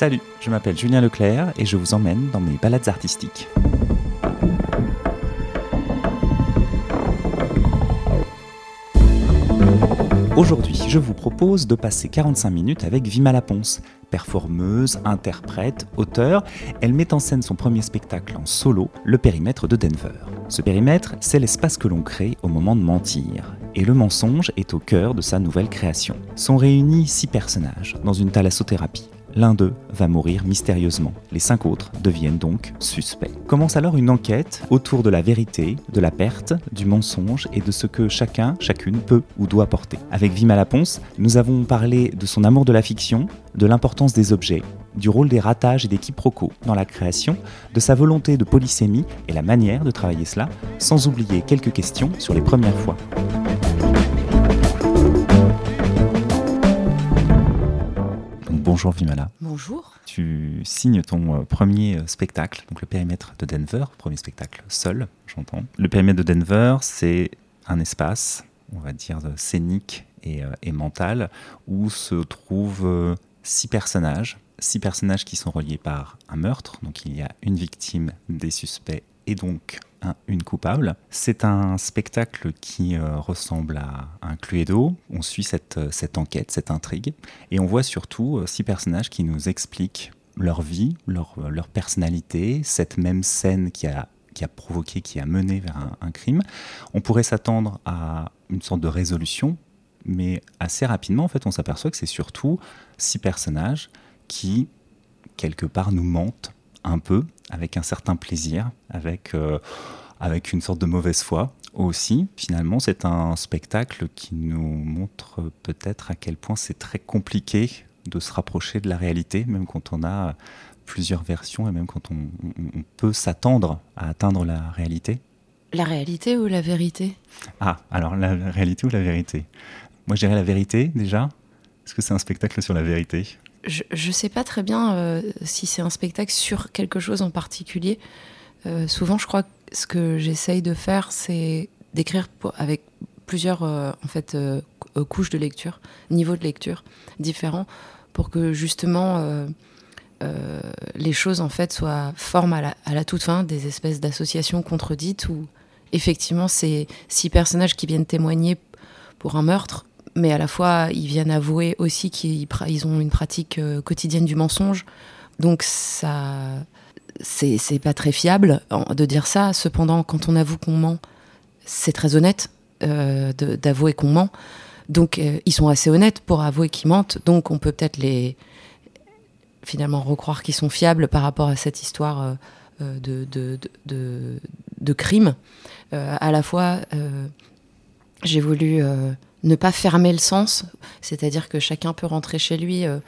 Salut, je m'appelle Julien Leclerc et je vous emmène dans mes balades artistiques. Aujourd'hui, je vous propose de passer 45 minutes avec Vima Laponce. Performeuse, interprète, auteur, elle met en scène son premier spectacle en solo, Le périmètre de Denver. Ce périmètre, c'est l'espace que l'on crée au moment de mentir. Et le mensonge est au cœur de sa nouvelle création. Sont réunis six personnages dans une thalassothérapie. L'un d'eux va mourir mystérieusement. Les cinq autres deviennent donc suspects. Commence alors une enquête autour de la vérité, de la perte, du mensonge et de ce que chacun, chacune peut ou doit porter. Avec Vima Laponce, nous avons parlé de son amour de la fiction, de l'importance des objets, du rôle des ratages et des quiproquos dans la création, de sa volonté de polysémie et la manière de travailler cela, sans oublier quelques questions sur les premières fois. Bonjour Vimala. Bonjour. Tu signes ton euh, premier euh, spectacle, donc le périmètre de Denver, premier spectacle seul, j'entends. Le périmètre de Denver, c'est un espace, on va dire, scénique et, euh, mental, où se trouvent six personnages, six personnages qui sont reliés par un meurtre, donc il y a une victime, des suspects et donc une coupable. C'est un spectacle qui euh, ressemble à un Cluedo. On suit cette, euh, cette enquête, cette intrigue, et on voit surtout euh, six personnages qui nous expliquent leur vie, leur, personnalité, cette même scène qui a, qui a provoqué, qui a mené vers un, un crime. On pourrait s'attendre à une sorte de résolution, mais assez rapidement, en fait, on s'aperçoit que c'est surtout six personnages qui, quelque part, nous mentent un peu, avec un certain plaisir, avec, euh, avec une sorte de mauvaise foi aussi. Finalement, c'est un spectacle qui nous montre peut-être à quel point c'est très compliqué de se rapprocher de la réalité, même quand on a plusieurs versions et même quand on, peut s'attendre à atteindre la réalité. La réalité ou la vérité? Ah, alors la réalité ou la vérité? Moi, je dirais la vérité déjà. Est-ce que c'est un spectacle sur la vérité? Je ne sais pas très bien euh, si c'est un spectacle sur quelque chose en particulier. Euh, souvent, je crois que ce que j'essaye de faire, c'est d'écrire avec plusieurs euh, couches de lecture, niveaux de lecture différents, pour que justement les choses en fait soient forment à la, à la toute fin des espèces d'associations contredites où effectivement c'est six personnages qui viennent témoigner pour un meurtre mais à la fois ils viennent avouer aussi qu'ils ont une pratique euh, quotidienne du mensonge. Donc ça, c'est pas très fiable de dire ça. Cependant, quand on avoue qu'on ment, c'est très honnête euh, d'avouer qu'on ment. Donc euh, ils sont assez honnêtes pour avouer qu'ils mentent. Donc on peut peut-être les finalement recroire qu'ils sont fiables par rapport à cette histoire de, de, crime. à la fois, j'ai voulu ne pas fermer le sens, c'est-à-dire que chacun peut rentrer chez lui euh,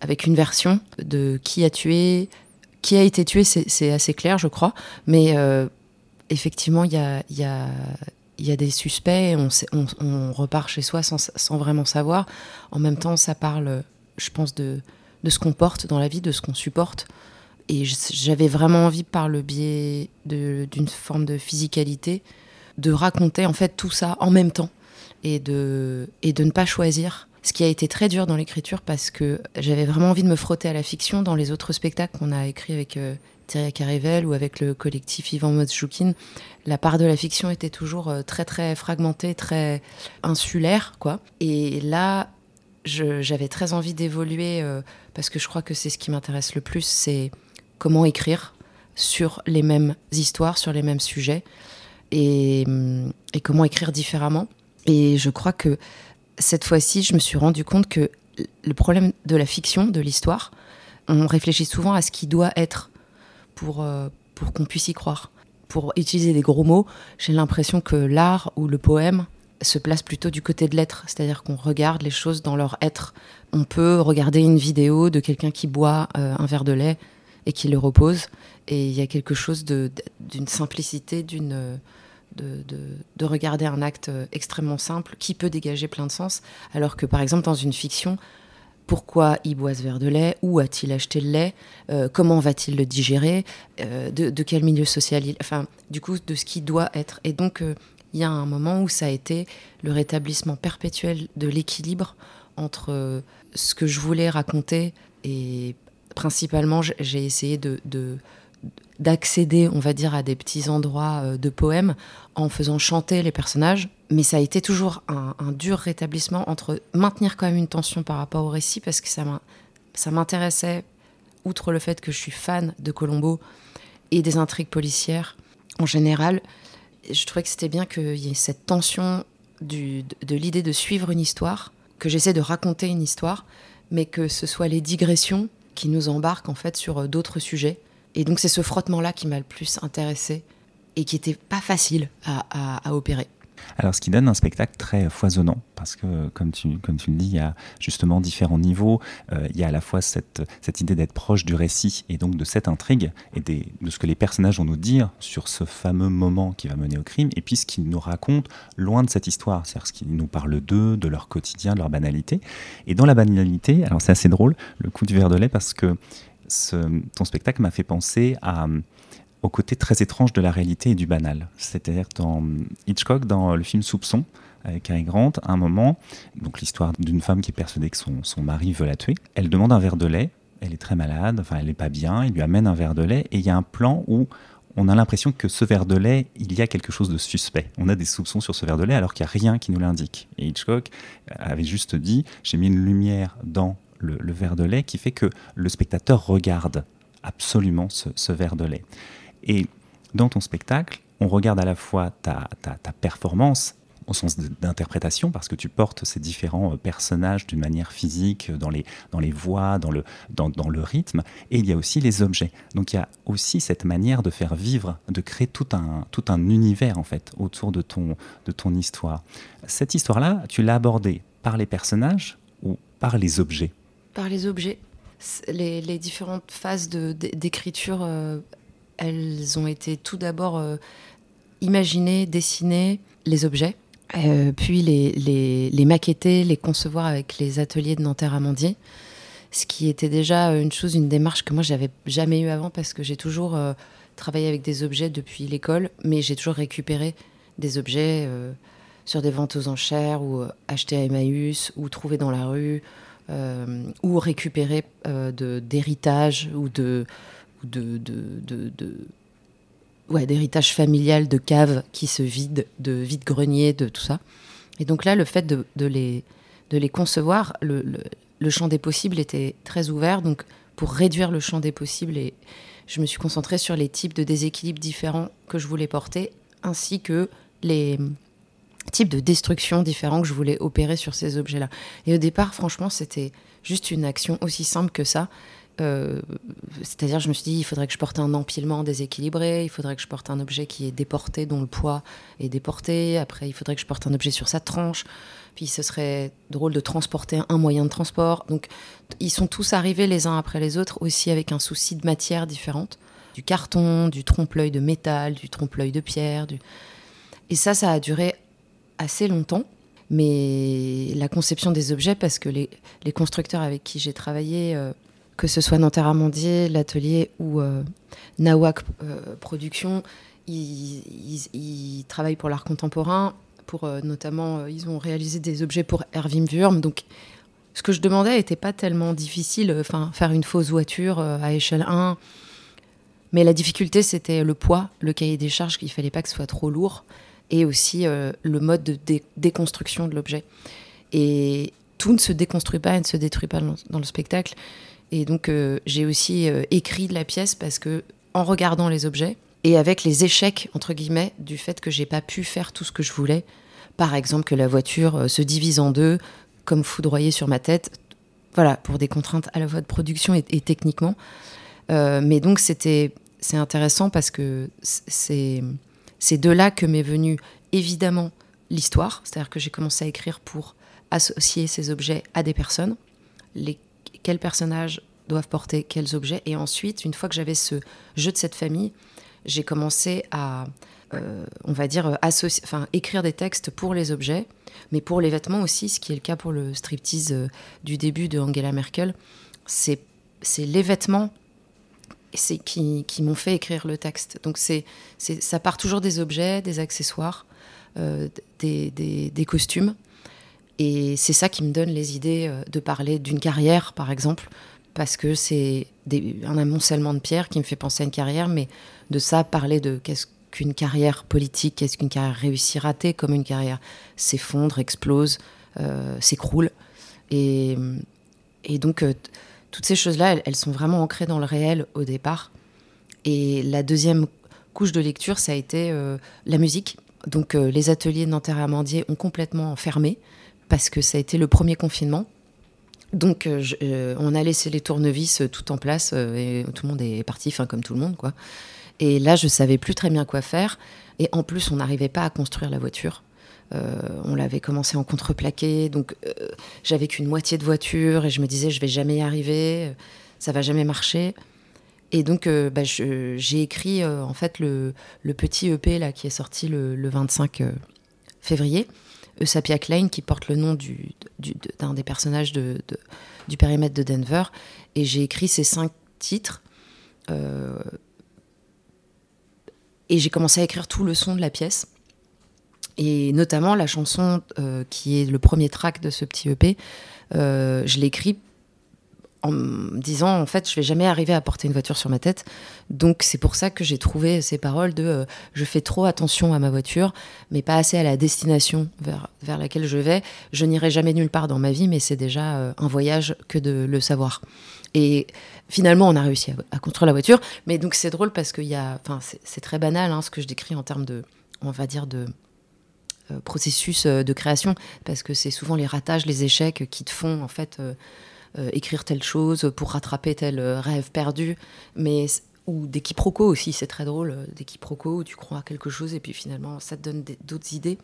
avec une version de qui a tué, qui a été tué, c'est assez clair, je crois, mais euh, effectivement, il y a, des suspects, on, repart chez soi sans, sans, vraiment savoir. En même temps, ça parle, je pense, de, de ce qu'on porte dans la vie, de ce qu'on supporte. Et j'avais vraiment envie, par le biais d'une forme de physicalité, de raconter en fait tout ça en même temps et de, et de ne pas choisir. Ce qui a été très dur dans l'écriture parce que j'avais vraiment envie de me frotter à la fiction dans les autres spectacles qu'on a écrits avec euh, Thierry Carivel ou avec le collectif Yvan Mozjoukine. La part de la fiction était toujours euh, très très fragmentée, très insulaire, quoi. Et là, j'avais très envie d'évoluer euh, parce que je crois que c'est ce qui m'intéresse le plus, c'est comment écrire sur les mêmes histoires, sur les mêmes sujets et, et comment écrire différemment. Et je crois que cette fois-ci, je me suis rendu compte que le problème de la fiction, de l'histoire, on réfléchit souvent à ce qui doit être pour, euh, pour qu'on puisse y croire. Pour utiliser des gros mots, j'ai l'impression que l'art ou le poème se place plutôt du côté de l'être, c'est-à-dire qu'on regarde les choses dans leur être. On peut regarder une vidéo de quelqu'un qui boit euh, un verre de lait et qui le repose, et il y a quelque chose d'une simplicité, d'une de, regarder un acte euh, extrêmement simple qui peut dégager plein de sens, alors que par exemple dans une fiction, pourquoi il boit ce verre de lait, où a-t-il acheté le lait, euh, comment va-t-il le digérer, euh, de, quel milieu social il, enfin du coup de ce qui doit être. Et donc il y a un moment où ça a été le rétablissement perpétuel de l'équilibre entre ce que je voulais raconter et principalement, j'ai essayé de, d'accéder, on va dire, à des petits endroits euh, de poèmes en faisant chanter les personnages. Mais ça a été toujours un, dur rétablissement entre maintenir quand même une tension par rapport au récit, parce que ça m'intéressait, outre le fait que je suis fan de Colombo et des intrigues policières en général, je trouvais que c'était bien qu'il y ait cette tension de, l'idée de suivre une histoire, que j'essaie de raconter une histoire, mais que ce soit les digressions qui nous embarquent en fait sur euh, d'autres sujets et donc c'est ce frottement-là qui m'a le plus intéressé et qui n'était pas facile à, opérer. Alors, ce qui donne un spectacle très foisonnant, parce que, comme tu, comme tu le dis, il y a justement différents niveaux. Euh, il y a à la fois cette, cette idée d'être proche du récit et donc de cette intrigue et de ce que les personnages vont nous dire sur ce fameux moment qui va mener au crime, et puis ce qu'ils nous racontent loin de cette histoire, c'est-à-dire ce qu'ils nous parlent d'eux, de leur quotidien, de leur banalité. Et dans la banalité, alors c'est assez drôle, le coup du verre de lait, parce que ton spectacle m'a fait penser à, au côté très étrange de la réalité et du banal. C'est-à-dire dans Hitchcock, dans le film Soupçon, avec Cary Grant, à un moment, donc l'histoire d'une femme qui est persuadée que son, son, mari veut la tuer, elle demande un verre de lait, elle est très malade, enfin elle n'est pas bien, il lui amène un verre de lait, et il y a un plan où on a l'impression que ce verre de lait, il y a quelque chose de suspect. On a des soupçons sur ce verre de lait alors qu'il n'y a rien qui nous l'indique. Et Hitchcock avait juste dit, j'ai mis une lumière dans le, verre de lait qui fait que le spectateur regarde absolument ce, verre de lait. Et dans ton spectacle, on regarde à la fois ta, ta, performance au sens d'interprétation, parce que tu portes ces différents euh, personnages d'une manière physique, dans les, dans les voix, dans le, dans, dans, le rythme, et il y a aussi les objets. Donc il y a aussi cette manière de faire vivre, de créer tout un, tout un univers en fait autour de ton, de ton histoire. Cette histoire-là, tu l'as abordée par les personnages ou par les objets? Par les objets. Les, différentes phases d'écriture, euh, elles ont été tout d'abord euh, imaginées, dessinées, les objets, euh, puis les, les, les, maqueter, les concevoir avec les ateliers de Nanterre Amandier. Ce qui était déjà une chose, une démarche que moi j'avais jamais eu avant parce que j'ai toujours travaillé avec des objets depuis l'école, mais j'ai toujours récupéré des objets sur des ventes aux enchères ou achetés à Emmaüs ou trouvés dans la rue euh, ou récupérer euh, d'héritage ou de, de, de, de, ouais, d'héritage familial de caves qui se vident, de vide-grenier, de tout ça. Et donc là, le fait de, de les, de les concevoir, le, le, champ des possibles était très ouvert. Donc pour réduire le champ des possibles, et je me suis concentrée sur les types de déséquilibres différents que je voulais porter, ainsi que les, type de destruction différents que je voulais opérer sur ces objets-là. Et au départ, franchement, c'était juste une action aussi simple que ça. Euh, c'est-à-dire, je me suis dit, il faudrait que je porte un empilement déséquilibré, il faudrait que je porte un objet qui est déporté, dont le poids est déporté. Après, il faudrait que je porte un objet sur sa tranche. Puis, ce serait drôle de transporter un moyen de transport. Donc, ils sont tous arrivés les uns après les autres, aussi avec un souci de matière différente. Du carton, du trompe-l'œil de métal, du trompe-l'œil de pierre. Et ça, ça a duré assez longtemps. Mais la conception des objets, parce que les, constructeurs avec qui j'ai travaillé, euh, que ce soit Nanterre Amandier, l'atelier ou euh, Nawak euh, Productions, ils, travaillent pour l'art contemporain. Pour, notamment, ils ont réalisé des objets pour Erwin Wurm. Donc, ce que je demandais n'était pas tellement difficile. Enfin, faire une fausse voiture à échelle 1. Mais la difficulté, c'était le poids, le cahier des charges, qu'il fallait pas que ce soit trop lourd et aussi euh, le mode de déconstruction de l'objet. Et tout ne se déconstruit pas et ne se détruit pas dans, le spectacle. Et donc euh, j'ai aussi euh, écrit de la pièce parce que en regardant les objets et avec les échecs entre guillemets du fait que j'ai pas pu faire tout ce que je voulais, par exemple que la voiture se divise en deux comme foudroyée sur ma tête, voilà pour des contraintes à la fois de production et, et techniquement. mais donc c'était c'est intéressant parce que c'est c'est de là que m'est venue évidemment l'histoire, c'est-à-dire que j'ai commencé à écrire pour associer ces objets à des personnes, les, quels personnages doivent porter quels objets, et ensuite, une fois que j'avais ce jeu de cette famille, j'ai commencé à, euh, on va dire, associer, enfin, écrire des textes pour les objets, mais pour les vêtements aussi, ce qui est le cas pour le striptease euh, du début de Angela Merkel. C'est les vêtements c'est qui, qui m'ont fait écrire le texte. Donc c'est, ça part toujours des objets, des accessoires, euh, des, costumes. Et c'est ça qui me donne les idées euh, de parler d'une carrière, par exemple, parce que c'est un amoncellement de pierres qui me fait penser à une carrière, mais de ça, parler de qu'est-ce qu'une carrière politique, qu'est-ce qu'une carrière réussie, ratée, comme une carrière s'effondre, explose, euh, s'écroule. Et, donc, toutes ces choses-là, elles, sont vraiment ancrées dans le réel au départ. Et la deuxième couche de lecture, ça a été euh, la musique. Donc, les ateliers de Nanterre Amandier ont complètement fermé parce que ça a été le premier confinement. Donc, euh, euh, on a laissé les tournevis euh, tout en place et tout le monde est parti, enfin comme tout le monde, quoi. Et là, je savais plus très bien quoi faire. Et en plus, on n'arrivait pas à construire la voiture. On l'avait commencé en contreplaqué, donc j'avais qu'une moitié de voiture et je me disais je vais jamais y arriver, ça va jamais marcher. Et donc bah, j'ai écrit en fait le, petit EP là qui est sorti le, le 25 février Eusapia Klein, qui porte le nom d'un des personnages du périmètre de Denver. Et j'ai écrit ces cinq titres. Euh, et j'ai commencé à écrire tout le son de la pièce. Et notamment la chanson euh, qui est le premier track de ce petit EP, euh, je l'ai écrit en me disant en fait je vais jamais arriver à porter une voiture sur ma tête. Donc c'est pour ça que j'ai trouvé ces paroles de euh, je fais trop attention à ma voiture mais pas assez à la destination vers, vers laquelle je vais. Je n'irai jamais nulle part dans ma vie mais c'est déjà euh, un voyage que de le savoir. Et finalement on a réussi à, construire la voiture. Mais donc c'est drôle parce enfin c'est très banal hein, ce que je décris en termes de on va dire de processus de création parce que c'est souvent les ratages les échecs qui te font en fait euh, écrire telle chose pour rattraper tel euh, rêve perdu, mais ou des quiproquos aussi, c'est très drôle, euh, des quiproquos où tu crois à quelque chose et puis finalement ça te donne d'autres idées.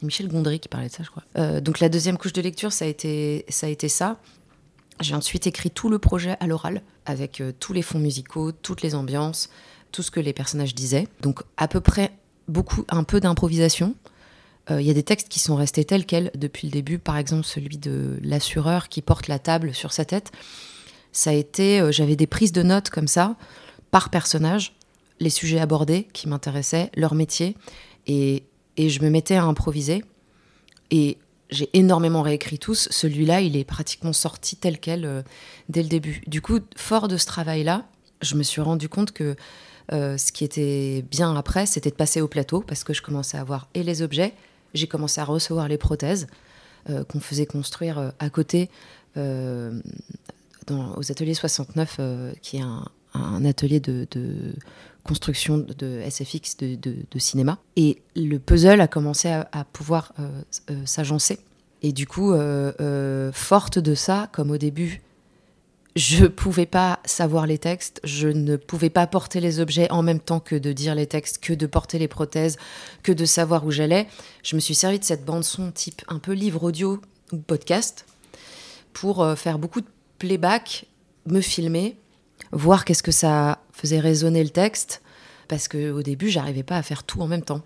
Michel Gondry qui parlait de ça, je crois. donc la deuxième couche de lecture, ça a été ça. A été ça. J'ai ensuite écrit tout le projet à l'oral, avec tous les fonds musicaux, toutes les ambiances, tout ce que les personnages disaient. Donc à peu près beaucoup, un peu d'improvisation, il euh, y a des textes qui sont restés tels quels depuis le début. Par exemple, celui de l'assureur qui porte la table sur sa tête. Ça a été, euh, j'avais des prises de notes comme ça par personnage, les sujets abordés qui m'intéressaient, leur métier, et, et je me mettais à improviser. Et j'ai énormément réécrit tous. Celui-là, il est pratiquement sorti tel quel euh, dès le début. Du coup, fort de ce travail-là, je me suis rendu compte que ce qui était bien après, c'était de passer au plateau parce que je commençais à voir et les objets j'ai commencé à recevoir les prothèses euh, qu'on faisait construire euh, à côté euh, aux ateliers 69, qui est un, atelier de, construction de SFX de, cinéma. Et le puzzle a commencé à, à pouvoir s'agencer. Et du coup, forte de ça, comme au début, je pouvais pas savoir les textes, je ne pouvais pas porter les objets en même temps que de dire les textes, que de porter les prothèses, que de savoir où j'allais. Je me suis servi de cette bande son type un peu livre audio ou podcast pour euh, faire beaucoup de playback, me filmer, voir qu'est-ce que ça faisait résonner le texte, parce que au début j'arrivais pas à faire tout en même temps.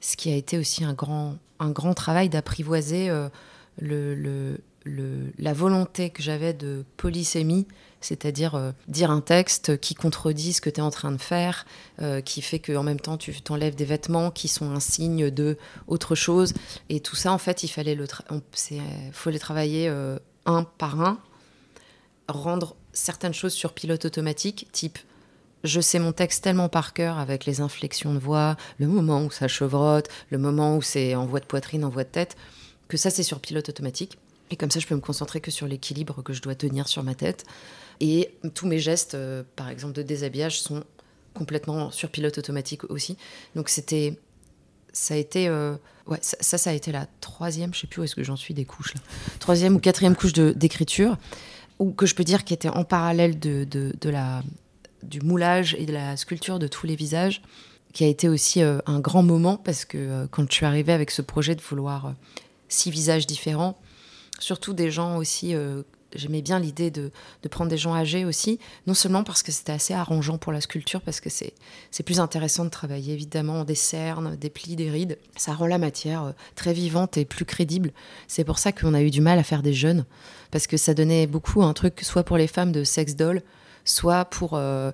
Ce qui a été aussi un grand, un grand travail d'apprivoiser euh, le la volonté que j'avais de polysémie, c'est-à-dire euh, dire un texte qui contredit ce que tu es en train de faire, euh, qui fait qu'en même temps tu t'enlèves des vêtements qui sont un signe de autre chose. Et tout ça, en fait, il fallait le faut les travailler euh, un par un, rendre certaines choses sur pilote automatique, type je sais mon texte tellement par cœur avec les inflexions de voix, le moment où ça chevrotte, le moment où c'est en voix de poitrine, en voix de tête, que ça c'est sur pilote automatique. Et comme ça, je peux me concentrer que sur l'équilibre que je dois tenir sur ma tête. Et tous mes gestes, euh, par exemple de déshabillage, sont complètement sur pilote automatique aussi. Donc c'était, ça a été, euh, ça, ça, a été la troisième, je sais plus où est-ce que j'en suis des couches, troisième ou quatrième couche d'écriture, ou que je peux dire qui était en parallèle de, la, du moulage et de la sculpture de tous les visages, qui a été aussi euh, un grand moment parce que quand je suis arrivée avec ce projet de vouloir six visages différents, surtout des gens aussi. Euh, j'aimais bien l'idée de, prendre des gens âgés aussi, non seulement parce que c'était assez arrangeant pour la sculpture, parce que c'est, plus intéressant de travailler évidemment des cernes, des plis, des rides. Ça rend la matière euh, très vivante et plus crédible. C'est pour ça qu'on a eu du mal à faire des jeunes, parce que ça donnait beaucoup un truc, soit pour les femmes de sex doll, soit pour. Euh,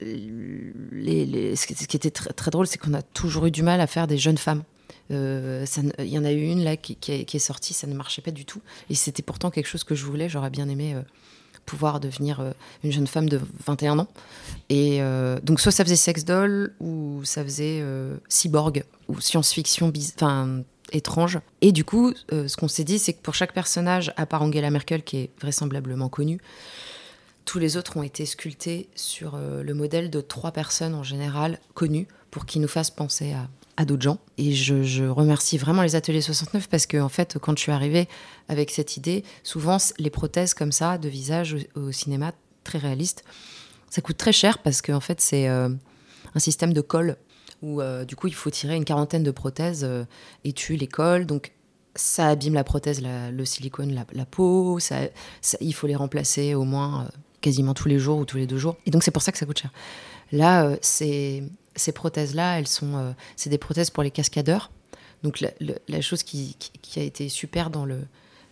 les, ce qui était très drôle, c'est qu'on a toujours eu du mal à faire des jeunes femmes. Euh, il y en a eu une là qui, est, sortie, ça ne marchait pas du tout. Et c'était pourtant quelque chose que je voulais. J'aurais bien aimé euh, pouvoir devenir une jeune femme de 21 ans. Et donc, soit ça faisait sex doll, ou ça faisait cyborg, ou science-fiction enfin, étrange. Et du coup, ce qu'on s'est dit, c'est que pour chaque personnage, à part Angela Merkel, qui est vraisemblablement connue, tous les autres ont été sculptés sur le modèle de trois personnes en général connues pour qu'ils nous fassent penser à, à d'autres gens. Et je, remercie vraiment les ateliers 69 parce que, en fait, quand je suis arrivée avec cette idée, souvent les prothèses comme ça de visage au, cinéma très réalistes, ça coûte très cher parce qu'en en fait, c'est euh, un système de colle où euh, du coup il faut tirer une quarantaine de prothèses euh, et tu les colles. Donc ça abîme la prothèse, le silicone, la, peau. Ça, il faut les remplacer au moins quasiment tous les jours ou tous les deux jours. Et donc c'est pour ça que ça coûte cher. Là, c'est ces prothèses-là, elles sont, euh, c'est des prothèses pour les cascadeurs. Donc la, chose qui, a été super dans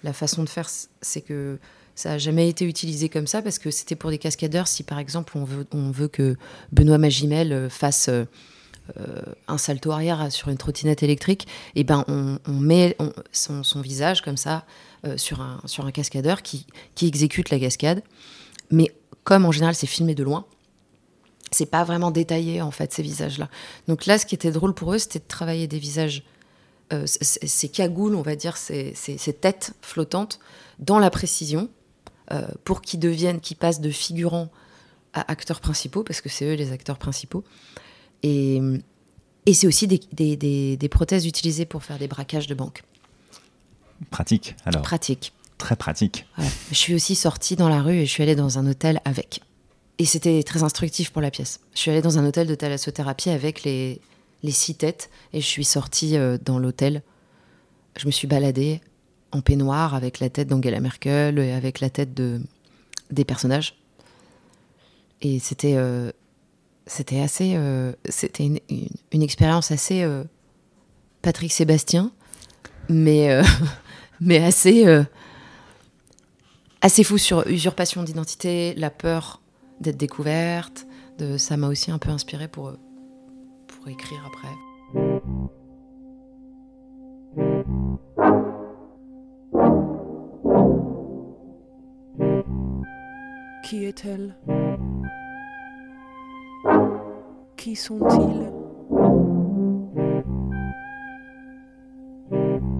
la façon de faire, c'est que ça n'a jamais été utilisé comme ça parce que c'était pour des cascadeurs. Si par exemple on veut, on que Benoît Magimel euh, fasse euh, un salto arrière sur une trottinette électrique, et eh ben on, met son, visage comme ça sur, un, cascadeur qui exécute la cascade. Mais comme en général c'est filmé de loin, c'est pas vraiment détaillé en fait ces visages-là. Donc là, ce qui était drôle pour eux, c'était de travailler des visages, euh, ces cagoules, on va dire, ces, têtes flottantes, dans la précision, euh, pour qu'ils deviennent, qu'ils passent de figurants à acteurs principaux, parce que c'est eux les acteurs principaux. Et, et c'est aussi des, des, des, prothèses utilisées pour faire des braquages de banque. Pratique, alors. Pratique. Très pratique. Je suis aussi sortie dans la rue et je suis allée dans un hôtel avec. Et c'était très instructif pour la pièce. Je suis allée dans un hôtel de thalassothérapie avec les, six têtes et je suis sortie euh, dans l'hôtel. Je me suis baladée en peignoir avec la tête d'Angela Merkel et avec la tête de, des personnages. Et c'était euh, c'était assez euh, c'était une, une, expérience assez Patrick Sébastien, mais mais assez assez fou sur usurpation d'identité, la peur d'être découverte. De, ça m'a aussi un peu inspiré pour, pour écrire après. Qui est-elle? Qui sont-ils?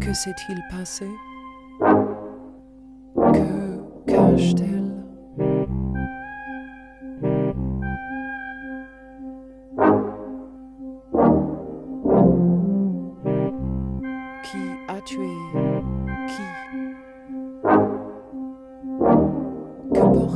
Que s'est-il passé? Que cache-t-elle?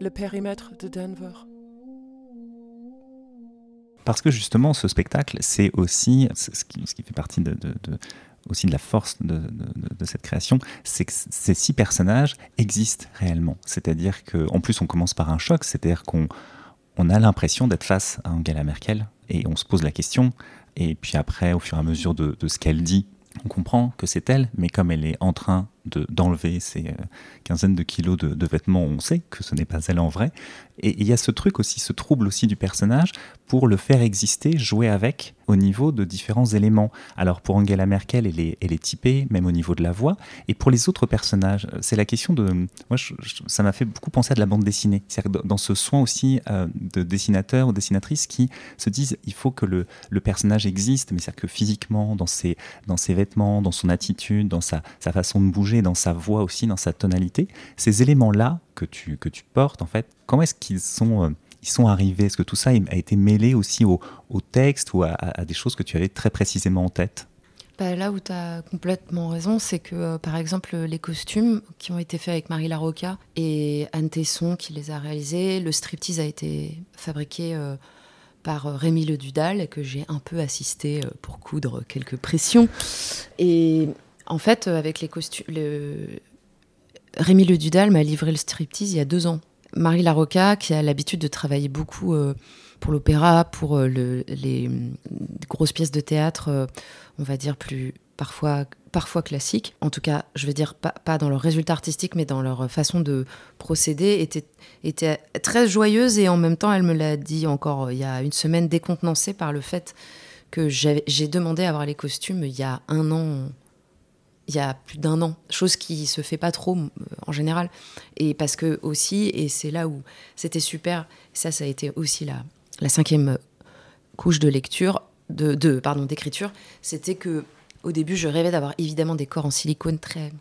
Le périmètre de Denver. Parce que justement, ce spectacle, c'est aussi ce qui, fait partie de, aussi de la force de, cette création, c'est que ces six personnages existent réellement. C'est-à-dire qu'en plus, on commence par un choc, c'est-à-dire qu'on on a l'impression d'être face à Angela Merkel et on se pose la question. Et puis après, au fur et à mesure de, ce qu'elle dit, on comprend que c'est elle, mais comme elle est en train d'enlever ces euh, quinzaines de kilos de, vêtements, on sait que ce n'est pas elle en vrai. Et il y a ce truc aussi, ce trouble aussi du personnage pour le faire exister, jouer avec au niveau de différents éléments. Alors pour Angela Merkel, elle est, elle est typée, même au niveau de la voix. Et pour les autres personnages, c'est la question de... Moi, ça m'a fait beaucoup penser à de la bande dessinée. C'est-à-dire dans ce soin aussi euh, de dessinateurs ou dessinatrices qui se disent, il faut que le, le personnage existe, mais c'est-à-dire que physiquement, dans ses, dans ses vêtements, dans son attitude, dans sa, sa façon de bouger, dans sa voix aussi, dans sa tonalité, ces éléments-là que tu, que tu portes, en fait, comment est-ce qu'ils sont, euh, ils sont arrivés? Est-ce que tout ça a été mêlé aussi au, au texte ou à, des choses que tu avais très précisément en tête? Bah, là où tu as complètement raison, c'est que euh, par exemple les costumes qui ont été faits avec Marie Larocca et Anne Tesson qui les a réalisés, le striptease a été fabriqué euh, par Rémi Le Dudal que j'ai un peu assisté pour coudre quelques pressions. Et en fait, avec les costumes, Rémi Le Dudal m'a livré le striptease il y a deux ans. Marie Larocca, qui a l'habitude de travailler beaucoup euh, pour l'opéra, pour euh, le, les mm, grosses pièces de théâtre, euh, on va dire plus parfois, parfois classiques, en tout cas, je veux dire pas, dans leur résultat artistique, mais dans leur façon de procéder, était, était très joyeuse. Et en même temps, elle me l'a dit encore il y a une semaine, décontenancée par le fait que j'ai demandé à avoir les costumes il y a un an il y a plus d'un an, chose qui se fait pas trop euh, en général. Et parce que aussi, et c'est là où c'était super, ça, ça a été aussi la, la cinquième couche de lecture, de, de pardon, d'écriture, c'était que au début, je rêvais d'avoir évidemment des corps en silicone très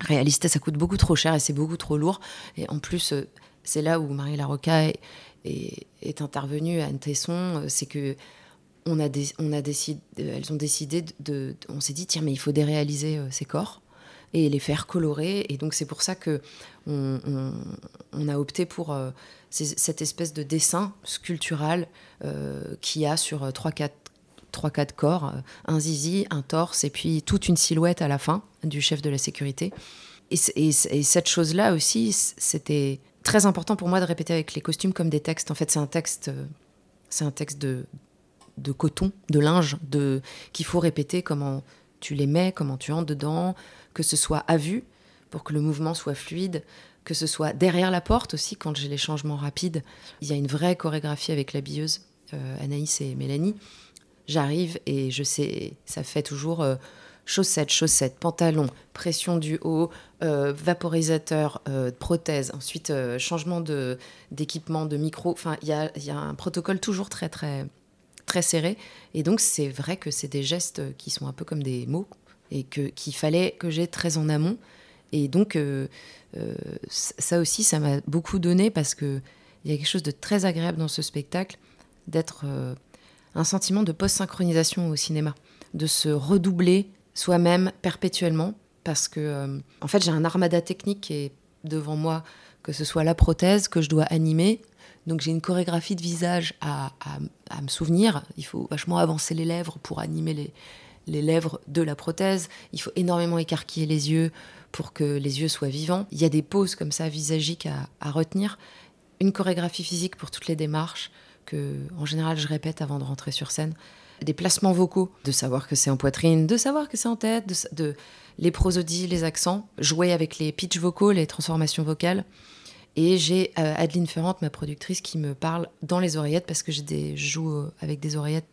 réalistes. Ça coûte beaucoup trop cher et c'est beaucoup trop lourd. Et en plus, euh, c'est là où Marie Larocca est, est, intervenue, Anne Tesson, euh, c'est que on a, décidé, elles ont décidé de, on s'est dit tiens mais il faut déréaliser euh, ces corps et les faire colorer. Et donc c'est pour ça que on, a opté pour euh, cette espèce de dessin sculptural euh, qui a sur euh, trois quatre trois quatre corps euh, un zizi un torse et puis toute une silhouette à la fin du chef de la sécurité. Et, et cette chose là aussi c'était très important pour moi de répéter avec les costumes comme des textes. En fait c'est un texte euh, c'est un texte de de coton, de linge, de qu'il faut répéter comment tu les mets, comment tu entres dedans, que ce soit à vue pour que le mouvement soit fluide, que ce soit derrière la porte aussi quand j'ai les changements rapides. Il y a une vraie chorégraphie avec l'habilleuse euh, Anaïs et Mélanie. J'arrive et je sais, ça fait toujours euh, chaussettes, chaussettes, pantalon, pression du haut, euh, vaporisateur, euh, prothèse, ensuite changement d'équipement, de micro. Enfin, il y a, il y a un protocole toujours très très très serré. Et donc, c'est vrai que c'est des gestes qui sont un peu comme des mots et que qu'il fallait que j'ai très en amont. Et donc, euh, euh, ça aussi, ça m'a beaucoup donné parce que il y a quelque chose de très agréable dans ce spectacle, d'être euh, un sentiment de post-synchronisation au cinéma, de se redoubler soi-même perpétuellement, parce que, en fait, j'ai un armada technique qui est devant moi, que ce soit la prothèse que je dois animer, donc j'ai une chorégraphie de visage à, me souvenir. Il faut vachement avancer les lèvres pour animer les, les lèvres de la prothèse. Il faut énormément écarquiller les yeux pour que les yeux soient vivants. Il y a des poses comme ça visagiques à, retenir. Une chorégraphie physique pour toutes les démarches que, en général, je répète avant de rentrer sur scène. Des placements vocaux, de savoir que c'est en poitrine, de savoir que c'est en tête, de, de les prosodies, les accents, jouer avec les pitch vocaux, les transformations vocales. Et j'ai euh, Adeline Ferrand, ma productrice, qui me parle dans les oreillettes parce que j'ai des, je joue euh, avec des oreillettes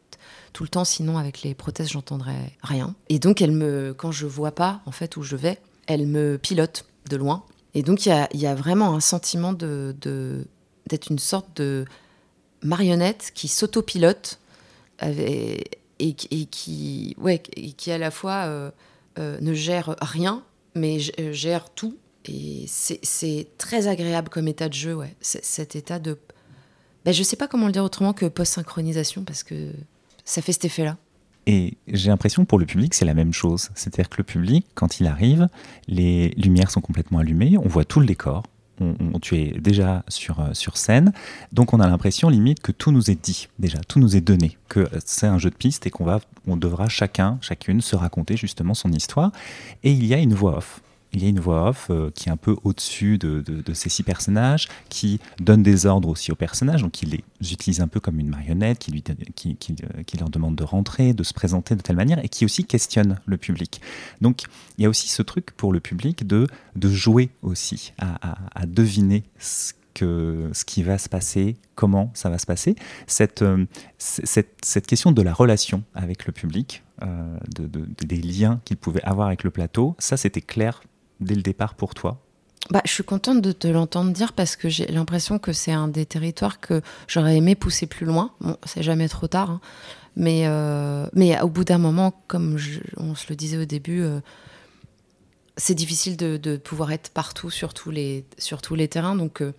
tout le temps, sinon avec les prothèses, j'entendrais rien. Et donc, elle me, quand je vois pas en fait où je vais, elle me pilote de loin. Et donc, il y y a vraiment un sentiment de, d'être une sorte de marionnette qui s'autopilote avec- et, qui- et qui, ouais, et qui à la fois euh, euh, ne gère rien, mais euh, gère tout. Et c'est très agréable comme état de jeu, ouais. Cet état de. Ben, je sais pas comment le dire autrement que post-synchronisation, parce que ça fait cet effet-là. Et j'ai l'impression pour le public, c'est la même chose. C'est-à-dire que le public, quand il arrive, les lumières sont complètement allumées, on voit tout le décor. On, on- tu es déjà sur, euh, sur scène, donc on a l'impression limite que tout nous est dit déjà, tout nous est donné, que euh, c'est un jeu de piste et qu'on on devra chacun, chacune se raconter justement son histoire. Et il y a une voix off. Il y a une voix off euh, qui est un peu au-dessus de, ces six personnages, qui donne des ordres aussi aux personnages, donc il les utilise un peu comme une marionnette, qui, lui, qui, qui, euh, qui leur demande de rentrer, de se présenter de telle manière, et qui aussi questionne le public. Donc il y a aussi ce truc pour le public de, de jouer aussi, à, à- deviner ce, que, ce qui va se passer, comment ça va se passer. Cette, euh, cette, cette question de la relation avec le public, de- des liens qu'il pouvait avoir avec le plateau, ça c'était clair dès le départ pour toi Bah, je suis contente de te l'entendre dire parce que j'ai l'impression que c'est un des territoires que j'aurais aimé pousser plus loin. Bon, c'est jamais trop tard, hein. mais, euh, mais au bout d'un moment, comme je- on se le disait au début, euh, c'est difficile de, pouvoir être partout sur tous les, sur tous les terrains. Donc, euh,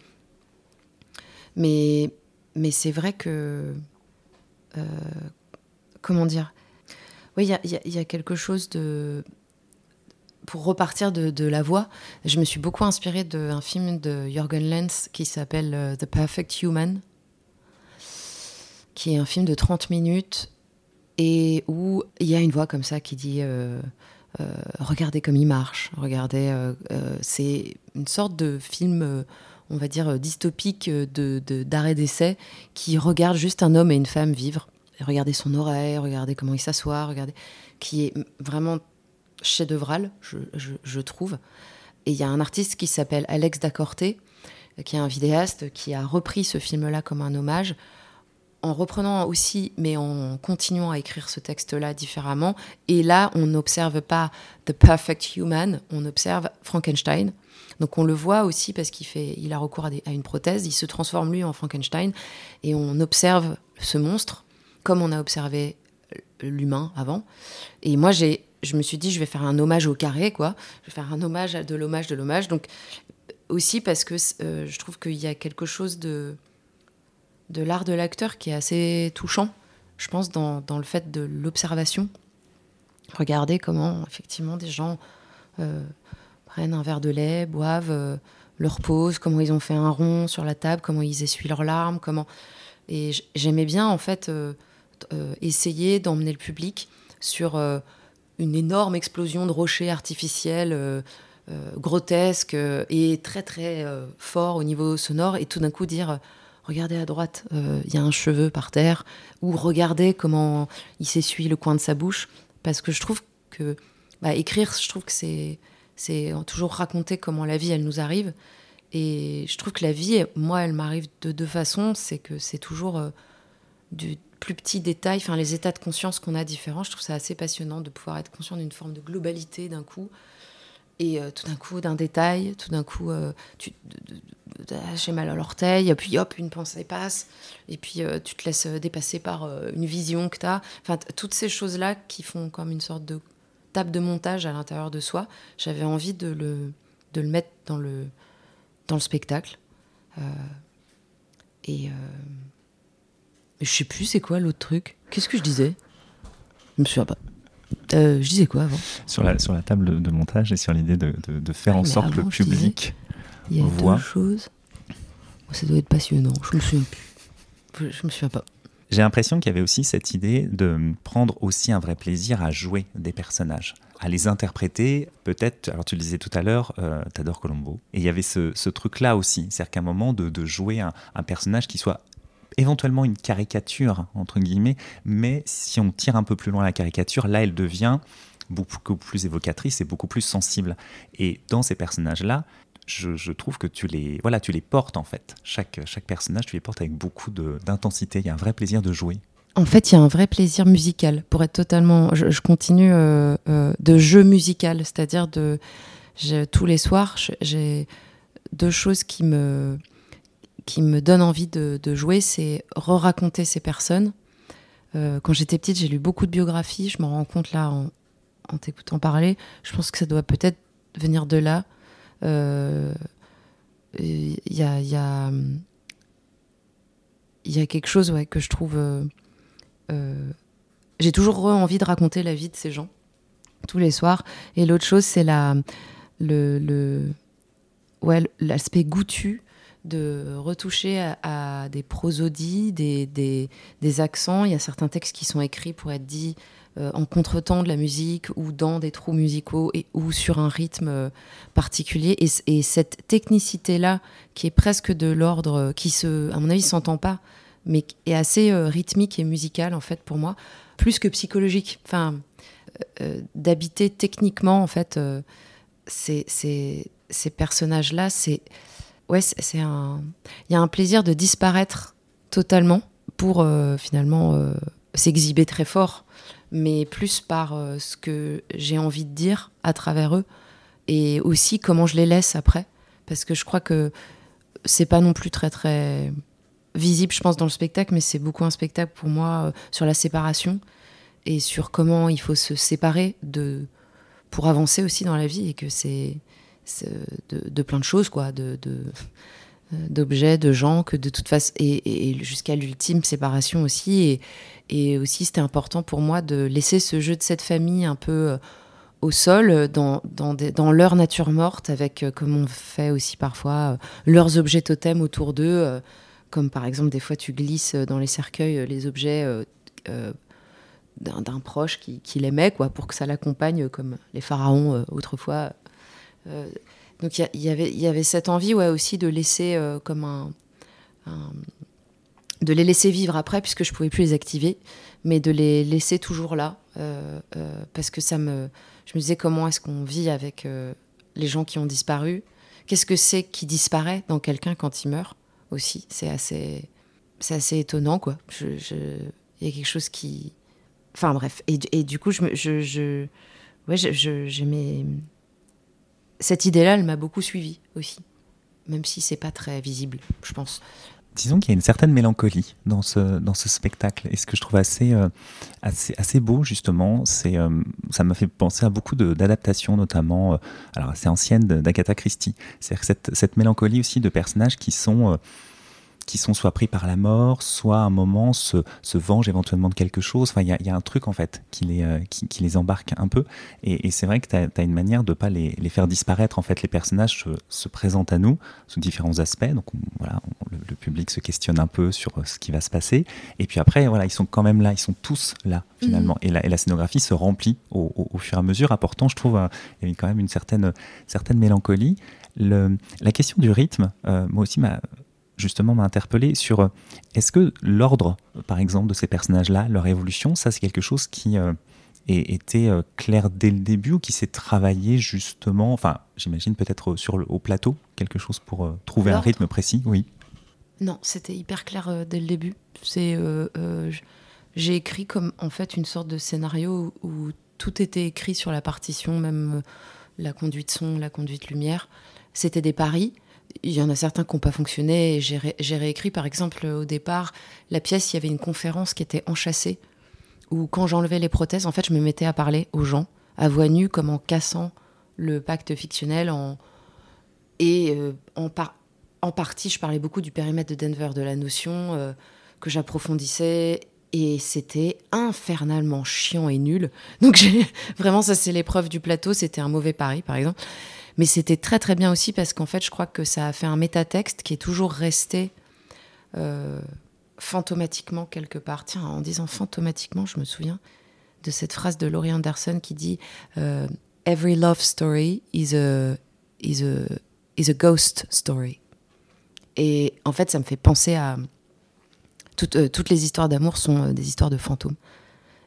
mais mais c'est vrai que. comment dire? Oui, il y a, y a- y a quelque chose de pour repartir de, de la voix, je me suis beaucoup inspirée d'un film de Jürgen Lenz qui s'appelle euh, The Perfect Human, qui est un film de 30 minutes et où il y a une voix comme ça qui dit euh, regardez comme il marche, regardez, c'est une sorte de film on va dire, dystopique de, d'arrêt d'essai qui regarde juste un homme et une femme vivre. Regardez son oreille, regardez comment il s'assoit, regardez, qui est vraiment chef-d'œuvral, je, trouve. Et il y a un artiste qui s'appelle Alex Dacorté, qui est un vidéaste, qui a repris ce film-là comme un hommage, en reprenant aussi, mais en continuant à écrire ce texte-là différemment. Et là, on n'observe pas The Perfect Human, on observe Frankenstein. Donc on le voit aussi parce qu'il fait, il a recours à, une prothèse, il se transforme lui en Frankenstein, et on observe ce monstre comme on a observé l'humain avant. Et moi, j'ai je me suis dit, je vais faire un hommage au carré, quoi. Je vais faire un hommage de l'hommage de l'hommage. Donc, aussi parce que euh, je trouve qu'il y a quelque chose de, de l'art de l'acteur qui est assez touchant, je pense, dans, dans le fait de l'observation. Regardez comment, effectivement, des gens euh, prennent un verre de lait, boivent, euh, leur posent, comment ils ont fait un rond sur la table, comment ils essuient leurs larmes, comment. Et j'aimais bien, en fait, essayer d'emmener le public sur une énorme explosion de rochers artificiels euh, euh, grotesques euh, et très très fort au niveau sonore et tout d'un coup dire regardez à droite il y a un cheveu par terre ou regardez comment il s'essuie le coin de sa bouche parce que je trouve que bah, écrire je trouve que c'est c'est toujours raconter comment la vie elle nous arrive et je trouve que la vie moi elle m'arrive de deux façons c'est que c'est toujours du plus petits détails, enfin les états de conscience qu'on a différents. Je trouve ça assez passionnant de pouvoir être conscient d'une forme de globalité d'un coup. Et euh, tout d'un coup, d'un détail, tout d'un coup, euh, tu j'ai mal à l'orteil, puis hop, une pensée passe, et puis euh, tu te laisses dépasser par une vision que tu as. Enfin, toutes ces choses-là qui font comme une sorte de table de montage à l'intérieur de soi, j'avais envie de le, de le mettre dans le, dans le spectacle. et je sais plus, c'est quoi l'autre truc? Qu'est-ce que je disais? Je me souviens pas. Euh, je disais quoi avant? Sur la, sur la table de montage et sur l'idée de, de, faire en sorte que le public il y a voit. Deux choses. Ça doit être passionnant. Je me souviens plus. Je me souviens pas. J'ai l'impression qu'il y avait aussi cette idée de prendre aussi un vrai plaisir à jouer des personnages, à les interpréter. Peut-être, alors tu le disais tout à l'heure, euh, t'adores Colombo. Et il y avait ce, ce truc-là aussi, c'est-à-dire qu'à un moment de, de jouer un, un, personnage qui soit éventuellement une caricature, entre guillemets, mais si on tire un peu plus loin la caricature, là, elle devient beaucoup plus évocatrice et beaucoup plus sensible. Et dans ces personnages-là, je, trouve que tu les, voilà, tu les portes en fait. Chaque, chaque personnage, tu les portes avec beaucoup d'intensité. Il y a un vrai plaisir de jouer. En fait, il y a un vrai plaisir musical. Pour être totalement, je, continue euh, euh, de jeu musical, c'est-à-dire de tous les soirs, j'ai deux choses qui me qui me donne envie de, jouer, c'est re-raconter ces personnes. Euh, quand j'étais petite, j'ai lu beaucoup de biographies. Je me rends compte là, en, t'écoutant parler, je pense que ça doit peut-être venir de là. Il euh, y, a, y, a, quelque chose que je trouve... Euh, j'ai toujours envie de raconter la vie de ces gens, tous les soirs. Et l'autre chose, c'est la, le, le ouais, l'aspect goûtu de retoucher à, des prosodies, des, des, accents. Il y a certains textes qui sont écrits pour être dits euh, en contretemps de la musique ou dans des trous musicaux ou sur un rythme euh, particulier. Et, cette technicité-là, qui est presque de l'ordre, qui, se, à mon avis, s'entend pas, mais est assez euh, rythmique et musicale, en fait, pour moi, plus que psychologique. Enfin, d'habiter techniquement, en fait, ces, ces personnages-là, c'est ouais, c'est un. Il y a un plaisir de disparaître totalement pour euh, finalement euh, s'exhiber très fort, mais plus par euh, ce que j'ai envie de dire à travers eux et aussi comment je les laisse après, parce que je crois que c'est pas non plus très très visible, je pense, dans le spectacle, mais c'est beaucoup un spectacle pour moi sur la séparation et sur comment il faut se séparer de pour avancer aussi dans la vie et que c'est de, plein de choses, quoi, de, d'objets, de gens, que de toute façon, et, jusqu'à l'ultime séparation aussi. Et, et aussi, c'était important pour moi de laisser ce jeu de cette famille un peu euh, au sol, dans, dans, leur nature morte, avec, euh, comme on fait aussi parfois, euh, leurs objets totems autour d'eux. Comme par exemple, des fois, tu glisses dans les cercueils les objets d'un proche qui, qui l'aimait, quoi, pour que ça l'accompagne comme les pharaons euh, autrefois. Euh, donc il y, avait, cette envie, ouais, aussi de laisser euh, comme un, de les laisser vivre après, puisque je pouvais plus les activer, mais de les laisser toujours là, euh, parce que ça me, je me disais comment est-ce qu'on vit avec les gens qui ont disparu, qu'est-ce que c'est qui disparaît dans quelqu'un quand il meurt aussi, c'est assez, c'est assez étonnant, quoi. Il y a quelque chose qui Enfin bref, et, et, du coup, je, je, je ouais, j'aimais cette idée-là, elle m'a beaucoup suivi aussi, même si c'est pas très visible, je pense. Disons qu'il y a une certaine mélancolie dans ce, dans ce spectacle. Et ce que je trouve assez, euh, assez, assez beau, justement, c'est euh, ça m'a fait penser à beaucoup d'adaptations, notamment, euh, alors assez anciennes, d'Agatha Christie. C'est-à-dire cette, cette mélancolie aussi de personnages qui sont qui sont soit pris par la mort, soit à un moment se, se vengent éventuellement de quelque chose. Enfin, il y, y, a un truc en fait qui les, euh, qui, qui, les embarque un peu. Et, et c'est vrai que tu as, as, une manière de pas les, les, faire disparaître. En fait, les personnages se, se, présentent à nous sous différents aspects. Donc on, voilà, on, le, le, public se questionne un peu sur euh, ce qui va se passer. Et puis après, voilà, ils sont quand même là. Ils sont tous là finalement. Mmh. Et, la, et, la, scénographie se remplit au, au, au, fur et à mesure, apportant, je trouve, il y a quand même une certaine, certaine mélancolie. Le, la question du rythme, euh, moi aussi, m'a justement m'a interpellé sur euh, est-ce que l'ordre, par exemple, de ces personnages-là, leur évolution, ça c'est quelque chose qui euh, était euh, clair dès le début ou qui s'est travaillé justement, enfin j'imagine peut-être sur le, au plateau, quelque chose pour euh, trouver un rythme précis, oui. Non, c'était hyper clair euh, dès le début. C'est euh, j'ai écrit comme en fait une sorte de scénario où, où tout était écrit sur la partition, même la conduite son, la conduite lumière. C'était des paris il y en a certains qui n'ont pas fonctionné. J'ai ré réécrit, par exemple, au départ, la pièce, il y avait une conférence qui était enchâssée, où quand j'enlevais les prothèses, en fait, je me mettais à parler aux gens, à voix nue, comme en cassant le pacte fictionnel. Et euh, en, partie, je parlais beaucoup du périmètre de Denver, de la notion euh, que j'approfondissais. Et c'était infernalement chiant et nul. Donc, vraiment, ça, c'est l'épreuve du plateau. C'était un mauvais pari, par exemple. Mais c'était très très bien aussi parce qu'en fait, je crois que ça a fait un métatexte qui est toujours resté euh, fantomatiquement quelque part. Tiens, en disant fantomatiquement, je me souviens de cette phrase de Laurie Anderson qui dit euh, Every love story is a, is, a, is a ghost story. Et en fait, ça me fait penser à. Toutes, euh, toutes les histoires d'amour sont des histoires de fantômes.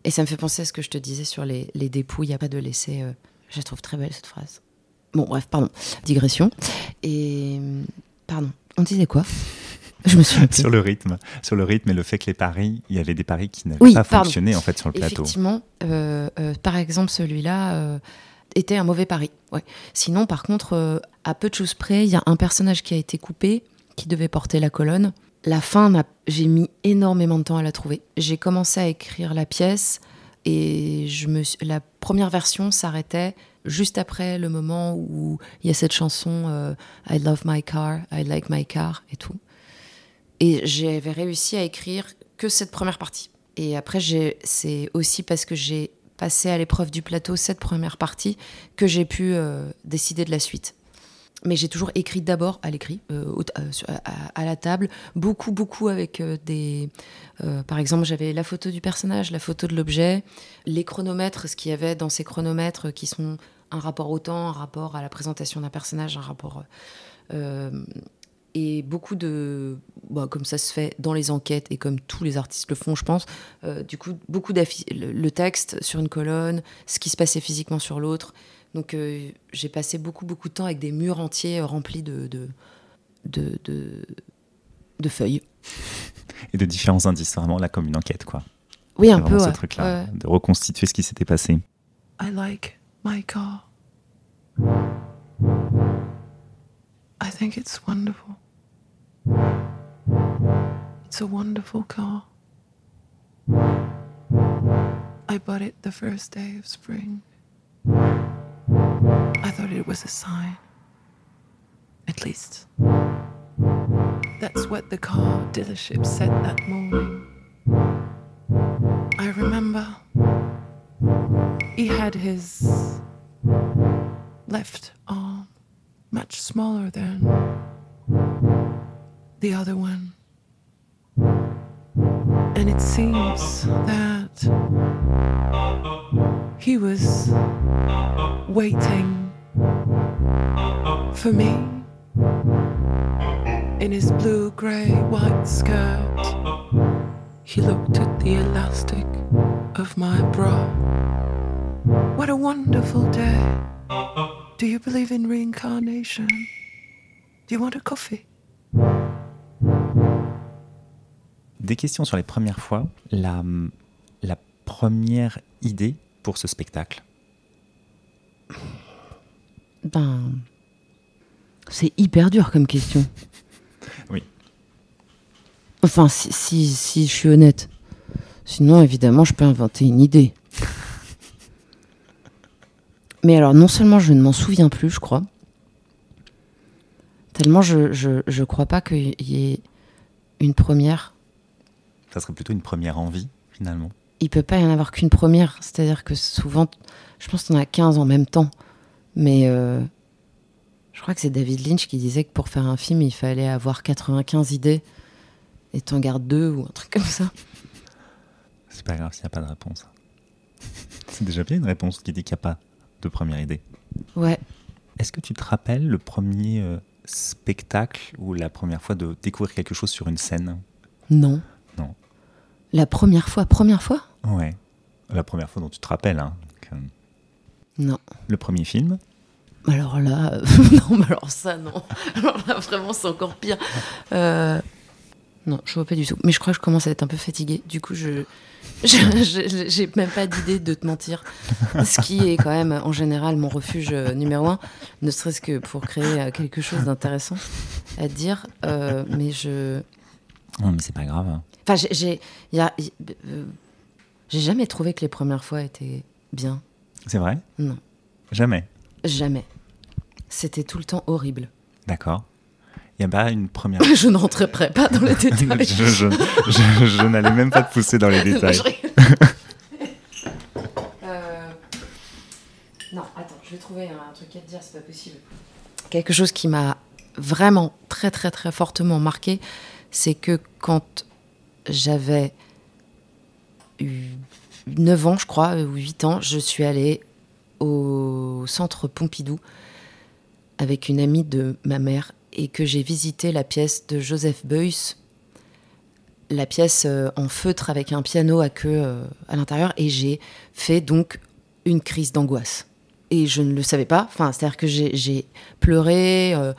Et ça me fait penser à ce que je te disais sur les, les dépouilles. Il n'y a pas de laisser. Je la trouve très belle cette phrase. Bon, bref, pardon, digression. Et pardon, on disait quoi? Je me suis sur le rythme, sur le rythme et le fait que les paris, il y avait des paris qui n'avaient oui, pas pardon. fonctionné en fait sur le plateau. Effectivement, euh, euh, par exemple celui-là euh, était un mauvais pari. Ouais. Sinon, par contre, à peu de choses près, il y a un personnage qui a été coupé, qui devait porter la colonne. La fin, j'ai mis énormément de temps à la trouver. J'ai commencé à écrire la pièce et je me, la première version s'arrêtait juste après le moment où il y a cette chanson euh, I love my car, I like my car et tout. Et j'avais réussi à écrire que cette première partie. Et après, c'est aussi parce que j'ai passé à l'épreuve du plateau cette première partie que j'ai pu euh, décider de la suite. Mais j'ai toujours écrit d'abord à l'écrit, euh, à, à, la table, beaucoup, beaucoup avec euh, des. Euh, par exemple, j'avais la photo du personnage, la photo de l'objet, les chronomètres, ce qu'il y avait dans ces chronomètres qui sont un rapport au temps, un rapport à la présentation d'un personnage, un rapport. Euh, et beaucoup de. Bah, comme ça se fait dans les enquêtes et comme tous les artistes le font, je pense, euh, du coup, beaucoup. Le, le, texte sur une colonne, ce qui se passait physiquement sur l'autre. Donc, euh, j'ai passé beaucoup, beaucoup de temps avec des murs entiers remplis de, de, de, de, de feuilles. Et de différents indices, vraiment là comme une enquête, quoi. Oui, un peu. ce truc-là, ouais. de reconstituer ce qui s'était passé. I like my car. I think it's wonderful. It's a wonderful car. I bought it the first day of spring. I thought it was a sign. At least. That's what the car dealership said that morning. I remember he had his left arm much smaller than the other one. And it seems that He was waiting for me in his blue grey white skirt. He looked at the elastic of my bra. What a wonderful day. Do you believe in reincarnation? Do you want a coffee? Des questions sur les premières fois. La, première idée pour ce spectacle? Ben. C'est hyper dur comme question. Oui. Enfin, si, si, si je suis honnête. Sinon, évidemment, je peux inventer une idée. Mais alors, non seulement je ne m'en souviens plus, je crois. Tellement je, je, je crois pas qu'il y ait une première. Ça serait plutôt une première envie, finalement. Il peut pas y en avoir qu'une première. C'est-à-dire que souvent, je pense qu'on a 15 en même temps. Mais euh, je crois que c'est David Lynch qui disait que pour faire un film, il fallait avoir 95 idées et t'en gardes deux ou un truc comme ça. C'est pas grave s'il n'y a pas de réponse. C'est déjà bien une réponse qui dit qu'il n'y a pas de première idée. Ouais. Est-ce que tu te rappelles le premier euh, spectacle ou la première fois de découvrir quelque chose sur une scène? Non. Non. La première fois, première fois? Ouais. La première fois dont tu te rappelles. hein. Donc, euh, Non. le premier film Alors là, euh, non, mais alors ça, non. Alors là, vraiment, c'est encore pire. Euh, non, je vois pas du tout. Mais je crois que je commence à être un peu fatiguée. Du coup, je, j'ai même pas d'idée de te mentir. Ce qui est quand même, en général, mon refuge numéro un. Ne serait-ce que pour créer quelque chose d'intéressant à dire. Euh, mais je. Non, mais c'est pas grave. hein. Enfin, j'ai- il y a- euh, J'ai jamais trouvé que les premières fois étaient bien. C'est vrai? Non. Jamais? Jamais. C'était tout le temps horrible. D'accord. Il y a pas une première. Je n'entrerai pas dans les détails. je, je- je n'allais même pas te pousser dans les détails. Euh, Non, attends, je vais trouver un truc à te dire, c'est pas possible. Quelque chose qui m'a vraiment très très très fortement marqué, c'est que quand j'avais eu 9 ans, je crois, ou 8 ans, je suis allée au centre Pompidou avec une amie de ma mère et que j'ai visité la pièce de Joseph Beuys, la pièce euh, en feutre avec un piano à queue euh, à l'intérieur et j'ai fait donc une crise d'angoisse. Et je ne le savais pas, enfin, c'est-à-dire que j'ai pleuré euh,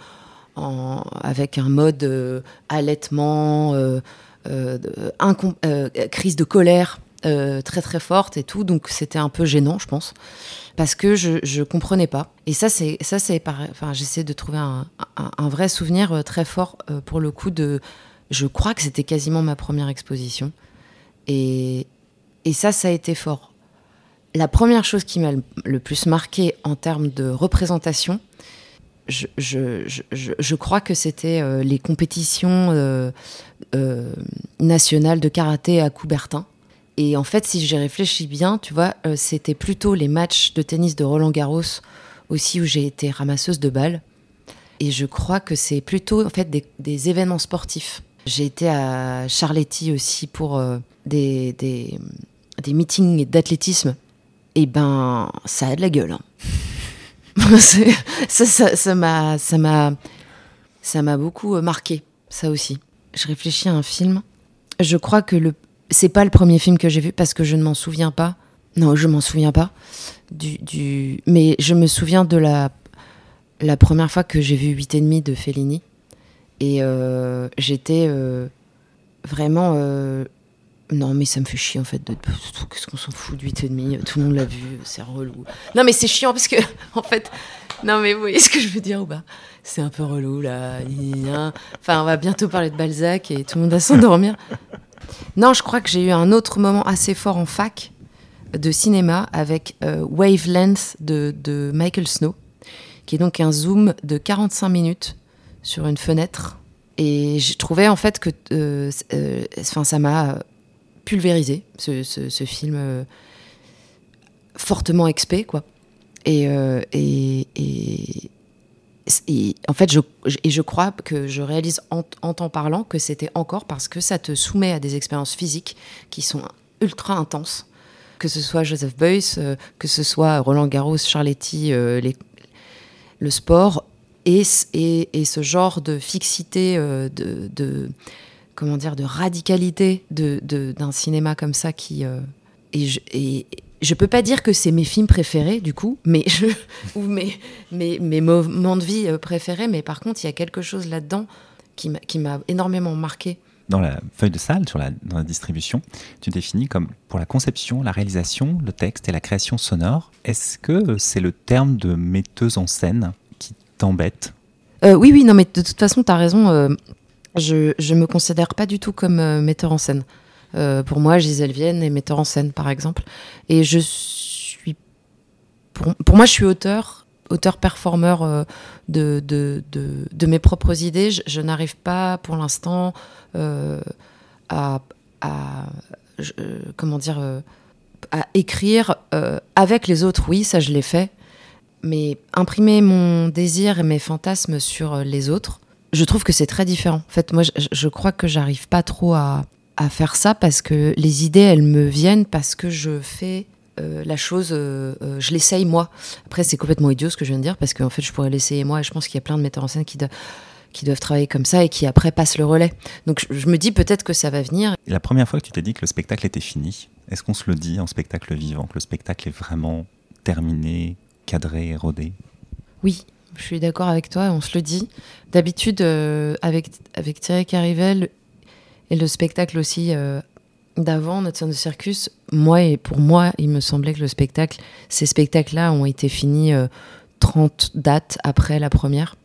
avec un mode euh, allaitement, euh, euh, euh, crise de colère euh, très très forte et tout, donc c'était un peu gênant, je pense, parce que je, je comprenais pas. Et ça, c'est ça, c'est. Enfin, j'essaie de trouver un, un- vrai souvenir euh, très fort euh, pour le coup de. Je crois que c'était quasiment ma première exposition, et et ça, ça a été fort. La première chose qui m'a le, plus marqué en termes de représentation, je, je, je, je- crois que c'était les compétitions nationales de karaté à Coubertin. Et en fait, si j'ai réfléchi bien, tu vois, euh, c'était plutôt les matchs de tennis de Roland Garros aussi où j'ai été ramasseuse de balles. Et je crois que c'est plutôt en fait des, événements sportifs. J'ai été à Charletti aussi pour euh, des, des, des meetings d'athlétisme. Et ben, ça a de la gueule. hein. Ça, ça, ça m'a, ça m'a, ça m'a beaucoup euh, marqué. Ça aussi. Je réfléchis à un film. Je crois que le, c'est pas le premier film que j'ai vu parce que je ne m'en souviens pas. Non, je m'en souviens pas. Du, du, mais je me souviens de la, la première fois que j'ai vu 8 et demi de Fellini. Et euh, j'étais euh, vraiment. euh, non, mais ça me fait chier en fait. De, Qu'est-ce qu'on s'en fout de 8 et demi Tout le monde l'a vu, c'est relou. Non, mais c'est chiant parce que, en fait. Non, mais vous voyez ce que je veux dire ou pas C'est un peu relou là. Enfin, on va bientôt parler de Balzac et tout le monde va s'endormir. Non, je crois que j'ai eu un autre moment assez fort en fac de cinéma avec euh, Wavelength de, Michael Snow, qui est donc un zoom de 45 minutes sur une fenêtre. Et j'ai trouvé en fait que euh, euh, ça m'a pulvérisé, ce, film euh, fortement expé, quoi. Et- et en fait, je, et je crois que je réalise en, en t'en parlant que c'était encore parce que ça te soumet à des expériences physiques qui sont ultra intenses que ce soit Joseph Beuys, euh, que ce soit Roland Garros, Charletti, euh, le sport, et, et, et ce genre de fixité, euh, de, de- comment dire, de radicalité de- de- d'un cinéma comme ça qui. Je peux pas dire que c'est mes films préférés, du coup, mais je, ou mes, mes, mes moments de vie euh, préférés, mais par contre, il y a quelque chose là-dedans qui m'a- qui m'a énormément marqué. Dans la feuille de salle, sur la, dans la distribution, tu définis comme pour la conception, la réalisation, le texte et la création sonore. Est-ce que c'est le terme de metteuse en scène qui t'embête? Euh, oui, oui, non, mais de toute façon, tu as raison. euh, je ne me considère pas du tout comme euh, metteur en scène. Euh, pour moi, Gisèle Vienne est metteur en scène, par exemple. Et je suis. Pour, moi, je suis auteur, auteur-performeur euh, de, mes propres idées. Je, n'arrive pas, pour l'instant, euh, à. comment dire à écrire avec les autres, oui, ça je l'ai fait mais imprimer mon désir et mes fantasmes sur les autres, je trouve que c'est très différent. En fait, moi, je, je crois que j'arrive pas trop à, à faire ça parce que les idées, elles me viennent parce que je fais euh, la chose, euh, euh, je l'essaye moi. Après, c'est complètement idiot ce que je viens de dire parce qu'en fait, je pourrais l'essayer moi et je pense qu'il y a plein de metteurs en scène qui, doivent- qui doivent travailler comme ça et qui après passent le relais. Donc, je, je me dis peut-être que ça va venir. Et La première fois que tu t'es dit que le spectacle était fini, est-ce qu'on se le dit en spectacle vivant, que le spectacle est vraiment terminé, cadré, rodé Oui, je suis d'accord avec toi, on se le dit. D'habitude, euh, avec, avec Thierry Carivel et le spectacle aussi euh, d'avant, notre scène de circus, moi et pour moi, il me semblait que le spectacle, ces spectacles-là ont été finis euh, 30 dates après la première.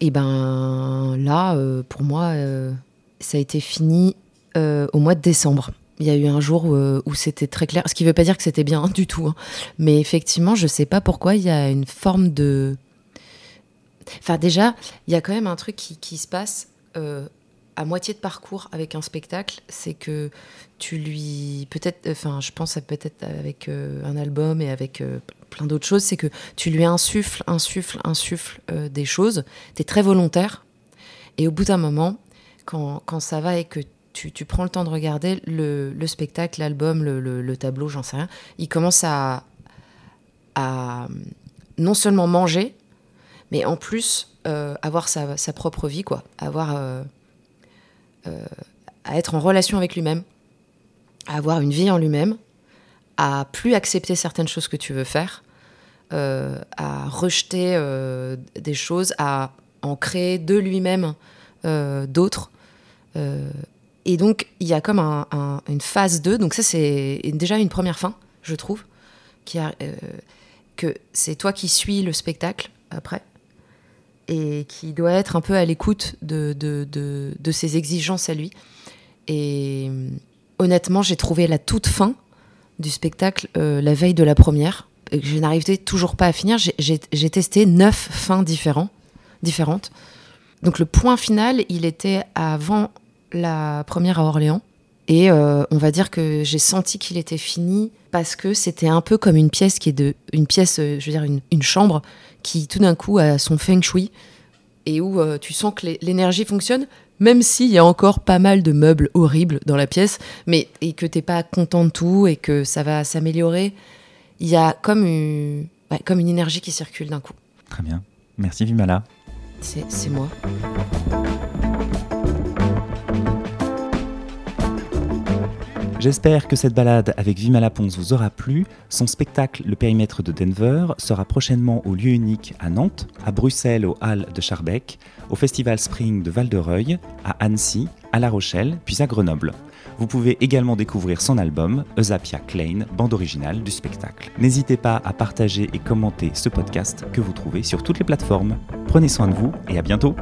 Et ben là, euh, pour moi, euh, ça a été fini au mois de décembre. Il y a eu un jour où c'était très clair, ce qui ne veut pas dire que c'était bien du tout. hein. Mais effectivement, je sais pas pourquoi il y a une forme de. Enfin, déjà, il y a quand même un truc qui, se passe à moitié de parcours avec un spectacle, c'est que tu lui. Peut-être. Enfin, je pense à peut-être avec euh, un album et avec euh, plein d'autres choses, c'est que tu lui insuffles, insuffles, insuffles euh, des choses. Tu es très volontaire. Et au bout d'un moment, quand, quand ça va et que tu, tu prends le temps de regarder le, le spectacle, l'album, le, le- le tableau, j'en sais rien, il commence à, à non seulement manger, mais en plus avoir sa, sa propre vie, quoi. Avoir, à être en relation avec lui-même, à avoir une vie en lui-même, à plus accepter certaines choses que tu veux faire, euh, à rejeter euh, des choses, à en créer de lui-même euh, d'autres. Euh, et donc, il y a comme un- un- une phase 2. Donc, ça, c'est déjà une première fin, je trouve. Euh, que c'est toi qui suis le spectacle après. Et qui doit être un peu à l'écoute de, de, de, ses exigences à lui. Et euh, honnêtement, j'ai trouvé la toute fin du spectacle euh, la veille de la première. Et je n'arrivais toujours pas à finir. J'ai- testé neuf fins différents, différentes. Donc le point final, il était avant la première à Orléans. Et euh, on va dire que j'ai senti qu'il était fini parce que c'était un peu comme une pièce qui est de une pièce, je veux dire une, une chambre qui tout d'un coup a son feng shui et où euh, tu sens que l'é- l'énergie fonctionne, même s'il y a encore pas mal de meubles horribles dans la pièce, mais et que t'es pas content de tout et que ça va s'améliorer. Il y a comme une, ouais, comme une énergie qui circule d'un coup. Très bien. Merci Vimala. C'est moi. J'espère que cette balade avec Vimala Pons vous aura plu. Son spectacle Le périmètre de Denver sera prochainement au lieu unique à Nantes, à Bruxelles aux Halles de Charbec, au Festival Spring de Val-de-Reuil, à Annecy, à La Rochelle, puis à Grenoble. Vous pouvez également découvrir son album Eusapia Klein, bande originale du spectacle. N'hésitez pas à partager et commenter ce podcast que vous trouvez sur toutes les plateformes. Prenez soin de vous et à bientôt